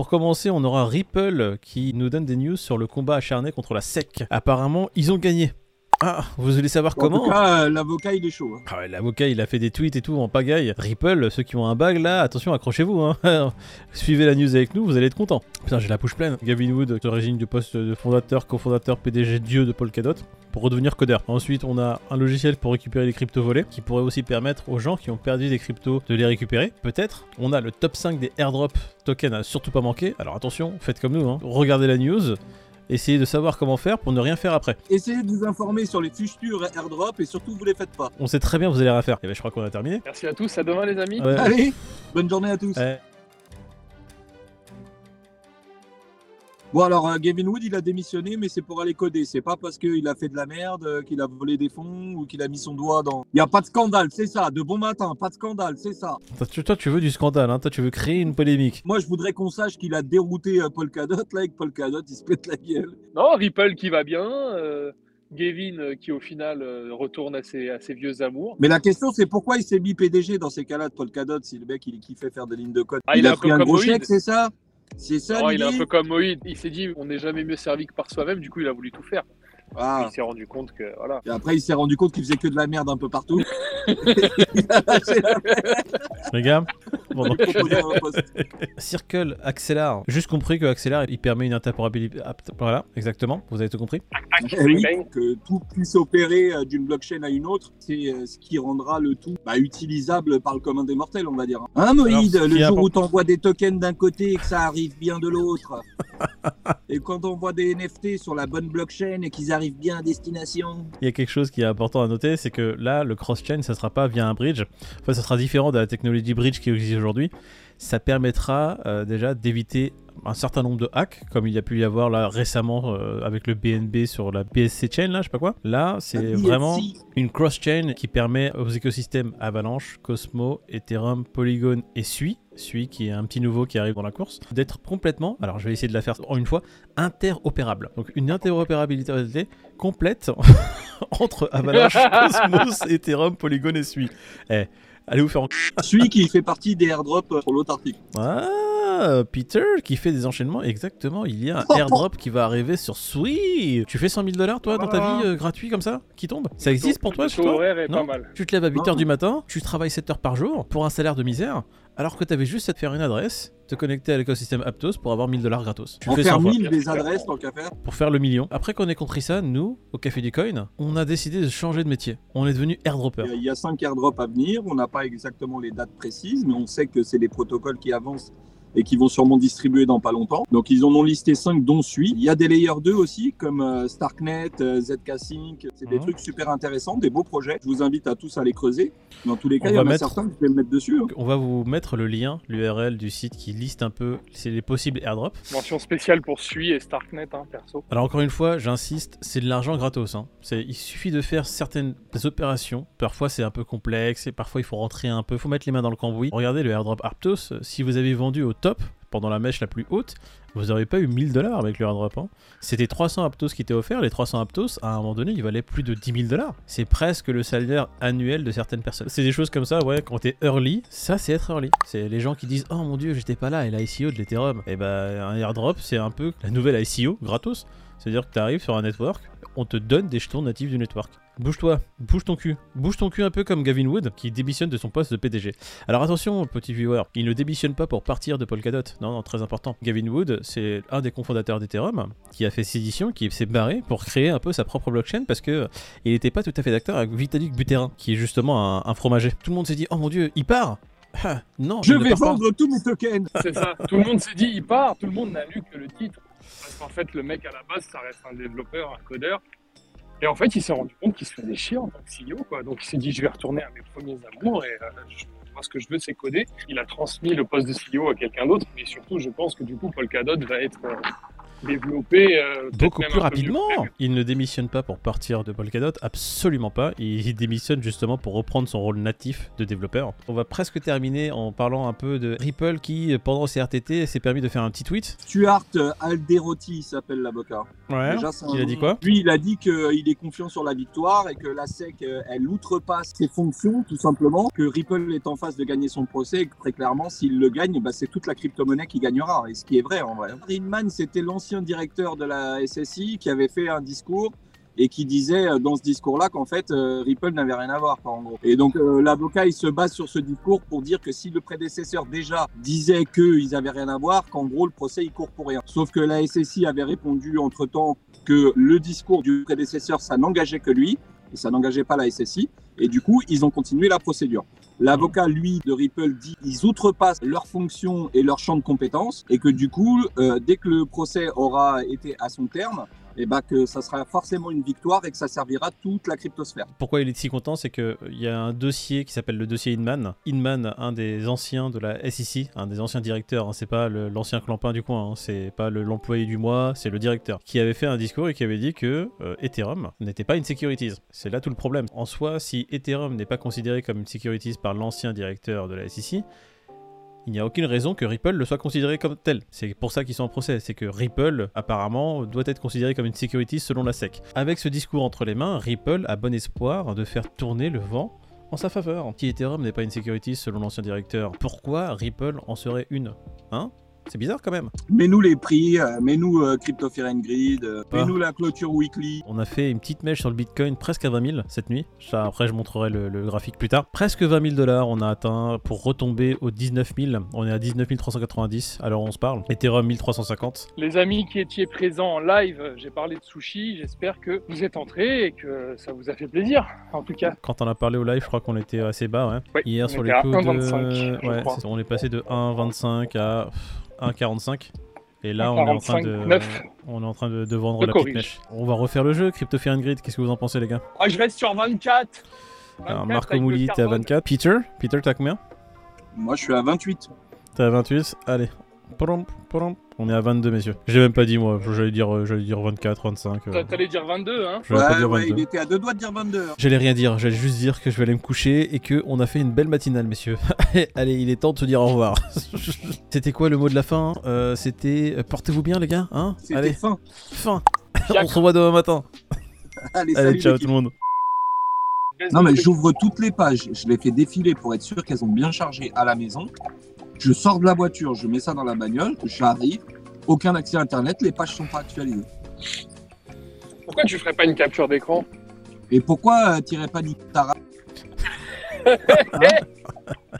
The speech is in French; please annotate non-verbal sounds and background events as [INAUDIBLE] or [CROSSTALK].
Pour commencer, on aura Ripple qui nous donne des news sur le combat acharné contre la SEC. Apparemment, ils ont gagné. Ah, vous voulez savoir En comment tout cas, euh, l'avocat, il est chaud. hein. Ah ouais, L'avocat, il a fait des tweets et tout en pagaille. Ripple, ceux qui ont un bag là, attention, accrochez-vous. Hein. [LAUGHS] Suivez la news avec nous, vous allez être contents. Putain, j'ai la bouche pleine. Gavin Wood, origine du poste de fondateur, cofondateur, PDG Dieu de Polkadot, pour redevenir codeur. Ensuite, on a un logiciel pour récupérer les cryptos volés, qui pourrait aussi permettre aux gens qui ont perdu des cryptos de les récupérer. Peut-être. On a le top 5 des airdrop tokens à surtout pas manquer. Alors attention, faites comme nous. Hein. Regardez la news. Essayez de savoir comment faire pour ne rien faire après. Essayez de vous informer sur les futurs airdrops et surtout, vous les faites pas. On sait très bien, vous allez rien faire. Et ben, je crois qu'on a terminé. Merci à tous, à demain les amis. Ouais. Allez, bonne journée à tous. Ouais. Bon alors, euh, Gavin Wood, il a démissionné, mais c'est pour aller coder. C'est pas parce qu'il a fait de la merde, euh, qu'il a volé des fonds ou qu'il a mis son doigt dans. Il y a pas de scandale, c'est ça. De bon matin, pas de scandale, c'est ça. Toi, tu- Toi, tu veux du scandale, hein. toi, tu veux créer une polémique. Moi, je voudrais qu'on sache qu'il a dérouté euh, Polkadot. Là, avec Polkadot, il se pète la gueule. Non, Ripple qui va bien, euh, Gavin euh, qui au final euh, retourne à ses, à ses vieux amours. Mais la question, c'est pourquoi il s'est mis PDG dans ces cas-là de Polkadot si le mec il kiffait faire des lignes de code? Ah, il a un pris un gros chèque, c'est ça? C'est ça il est un peu comme Moïd, il s'est dit on n'est jamais mieux servi que par soi-même, du coup il a voulu tout faire. Ah. Il s'est rendu compte que voilà. Et après, il s'est rendu compte qu'il faisait que de la merde un peu partout. [LAUGHS] [LAUGHS] Les gars, [LAUGHS] [LAUGHS] Circle Accélar. Juste compris que Accélar, il permet une interopérabilité. ah, Voilà, exactement, vous avez tout compris. Eh oui, que tout puisse opérer euh, d'une blockchain à une autre, c'est euh, ce qui rendra le tout bah, utilisable par le commun des mortels, on va dire. Hein, Moïd, Alors, le jour où important- tu envoies des tokens d'un côté et que ça arrive bien de l'autre, [LAUGHS] et quand on voit des NFT sur la bonne blockchain et qu'ils arrivent bien à destination, Il y a quelque chose qui est important à noter, c'est que là, le cross-chain, ça sera pas via un bridge. Enfin, ça sera différent de la technologie bridge qui existe aujourd'hui. Ça permettra euh, déjà d'éviter un certain nombre de hacks, comme il y a pu y avoir là récemment euh, avec le BNB sur la BSC chain, là, je sais pas quoi. Là, c'est vraiment une cross-chain qui permet aux écosystèmes Avalanche, Cosmo, Ethereum, Polygon et Sui, Sui qui est un petit nouveau qui arrive dans la course, d'être complètement, alors je vais essayer de la faire en une fois, interopérable. Donc une interopérabilité complète [LAUGHS] entre Avalanche, [LAUGHS] Cosmos, Ethereum, Polygon et Sui. Eh, allez vous faire en... celui qui fait partie des airdrops pour l'autre article. Ah, Peter qui fait des enchaînements, exactement. Il y a un airdrop qui va arriver sur Sui. Tu fais 100 000 dollars toi dans ta vie euh, gratuit comme ça qui tombe? Ça existe pour toi toi? horaire est Non. pas mal. Tu te lèves à 8h Non. du matin, tu travailles 7 heures par jour pour un salaire de misère, alors que t'avais juste à te faire une adresse, te connecter à l'écosystème Aptos pour avoir 1000 dollars gratos. Tu En fais faire 100 fois 1000 des adresses tant qu'à faire. pour faire le million. Après qu'on ait compris ça, nous, au Café du Coin, on a décidé de changer de métier. On est devenu airdropper. Il y a 5 airdrops à venir. On n'a pas exactement les dates précises, mais on sait que c'est des protocoles qui avancent et qui vont sûrement distribuer dans pas longtemps. Donc ils en ont listé 5 dont celui. Il y a des layers 2 aussi comme euh, Starknet, euh, ZK Sync. C'est des Mhm. trucs super intéressants, des beaux projets. Je vous invite à tous à les creuser. Dans tous les cas, On il y en a mettre- certains que je vais me mettre dessus. hein. On va vous mettre le lien, l'URL du site qui liste un peu les possibles airdrops. Mention spéciale pour Sui et Starknet, hein, perso. Alors encore une fois, j'insiste, c'est de l'argent gratos. hein. Il suffit de faire certaines opérations. Parfois c'est un peu complexe et parfois il faut rentrer un peu, il faut mettre les mains dans le cambouis. Regardez le airdrop Aptos, si vous avez vendu au top pendant la mèche la plus haute, vous n'aurez pas eu 1000 dollars avec le hein. C'était 300 Aptos qui étaient offerts. Les 300 Aptos, à un moment donné, ils valaient plus de 10 000 dollars. C'est presque le salaire annuel de certaines personnes. C'est des choses comme ça, ouais, quand t'es early, ça c'est être early. C'est les gens qui disent Oh mon dieu, j'étais pas là, et l'ICO de l'Ethereum. Et bah, un airdrop, c'est un peu la nouvelle ICO gratos. C'est-à-dire que tu arrives sur un network, on te donne des jetons natifs du network. Bouge-toi, bouge ton cul. Bouge ton cul un peu comme Gavin Wood qui démissionne de son poste de PDG. Alors attention, petit viewer, il ne démissionne pas pour partir de Polkadot. Non, non, très important. Gavin Wood, c'est un des cofondateurs d'Ethereum qui a fait sédition, qui s'est barré pour créer un peu sa propre blockchain parce que il n'était pas tout à fait d'accord avec Vitalik Buterin, qui est justement un, un fromager. Tout le monde s'est dit, oh mon dieu, il part Ah, Non, Je il ne vais vendre tous mes tokens. [LAUGHS] C'est ça. Tout le monde s'est dit il part, tout le monde n'a lu que le titre. Parce qu'en fait, le mec à la base, ça reste un développeur, un codeur. Et en fait, il s'est rendu compte qu'il se faisait chier en tant que CEO. Quoi. Donc il s'est dit je vais retourner à mes premiers amours et euh, moi ce que je veux c'est coder. Il a transmis le poste de CEO à quelqu'un d'autre, mais surtout je pense que du coup Polkadot va être euh, développer euh, Beaucoup plus rapidement. Il ne démissionne pas pour partir de Polkadot, absolument pas. Il il démissionne justement pour reprendre son rôle natif de développeur. On va presque terminer en parlant un peu de Ripple qui, pendant ses RTT, s'est permis de faire un petit tweet. Stuart Alderotti il s'appelle l'avocat. Ouais. Déjà, c'est un Il a dit quoi Lui, il a dit qu'il est confiant sur la victoire et que la SEC, euh, elle outrepasse ses fonctions, tout simplement. Que Ripple est en phase de gagner son procès et que très clairement, s'il le gagne, bah, c'est toute la crypto-monnaie qui gagnera. Et ce qui est vrai en vrai. Friedman, c'était directeur de la SSI qui avait fait un discours et qui disait euh, dans ce discours-là qu'en fait euh, Ripple n'avait rien à voir, en gros. Et donc euh, l'avocat il se base sur ce discours pour dire que si le prédécesseur déjà disait qu'ils avaient rien à voir, qu'en gros le procès il court pour rien. Sauf que la SSI avait répondu entre temps que le discours du prédécesseur ça n'engageait que lui et ça n'engageait pas la SSI. Et du coup ils ont continué la procédure. L'avocat, lui, de Ripple dit ils outrepassent leurs fonctions et leur champ de compétences et que du coup, euh, dès que le procès aura été à son terme, et bah que ça sera forcément une victoire et que ça servira toute la cryptosphère. Pourquoi il est si content C'est qu'il y a un dossier qui s'appelle le dossier Inman. Inman, un des anciens de la SEC, un des anciens directeurs, hein, c'est pas l'ancien clampin du coin, hein, c'est pas le- l'employé du mois, c'est le directeur, qui avait fait un discours et qui avait dit que euh, Ethereum n'était pas une securities. C'est là tout le problème. En soi, si Ethereum n'est pas considéré comme une securities par l'ancien directeur de la SEC, il n'y a aucune raison que Ripple le soit considéré comme tel. C'est pour ça qu'ils sont en procès. C'est que Ripple, apparemment, doit être considéré comme une security selon la SEC. Avec ce discours entre les mains, Ripple a bon espoir de faire tourner le vent en sa faveur. Si Ethereum n'est pas une security selon l'ancien directeur, pourquoi Ripple en serait une Hein? C'est bizarre quand même. Mets-nous les prix, euh, mets-nous euh, Crypto Fear and Greed, euh, Ah. mets-nous la clôture weekly. On a fait une petite mèche sur le Bitcoin presque à 20 000 cette nuit. Ça, après, je montrerai le, le graphique plus tard. Presque 20 000 dollars, on a atteint pour retomber aux 19 000. On est à 19 390 alors on se parle. Ethereum 1350. Les amis qui étiez présents en live, j'ai parlé de sushi. J'espère que vous êtes entrés et que ça vous a fait plaisir, en tout cas. Quand on a parlé au live, je crois qu'on était assez bas. Ouais. Oui, Hier on sur les à coups 1,25, de. je Ouais, on est passé de 1,25 à 1,45. Et là, on est en train de, 1,45, on est en train de, de vendre Je la petite corrige. mèche. On va refaire le jeu, Crypto Fear and Grid. Qu'est-ce que vous en pensez, les gars? Ah, je reste sur 24. Alors, 24 Marco Mouli, t'es à carbone. 24. Peter, Peter, t'as combien? Moi, je suis à 28. T'es à 28. Allez. On est à 22, messieurs. J'ai même pas dit, moi. J'allais dire, euh, j'allais dire 24, 25. euh. T'a- T'allais dire 22, hein pas Ouais, dire ouais, 22. il était à deux doigts de dire 22. hein. J'allais rien dire, j'allais juste dire que je vais aller me coucher et que on a fait une belle matinale, messieurs. [LAUGHS] Allez, il est temps de se dire au revoir. [LAUGHS] C'était quoi le mot de la fin Euh, C'était euh, portez-vous bien, les gars, hein C'était Allez, fin. fin. on se revoit demain matin. Allez, Allez, salut ciao tout le monde. Non, mais j'ouvre toutes les pages. Je les fais défiler pour être sûr qu'elles ont bien chargé à la maison. Je sors de la voiture, je mets ça dans la bagnole, j'arrive, aucun accès à Internet, les pages sont pas actualisées. Pourquoi tu ferais pas une capture d'écran? Et pourquoi euh, t'irais pas niquer ta ra- Hein?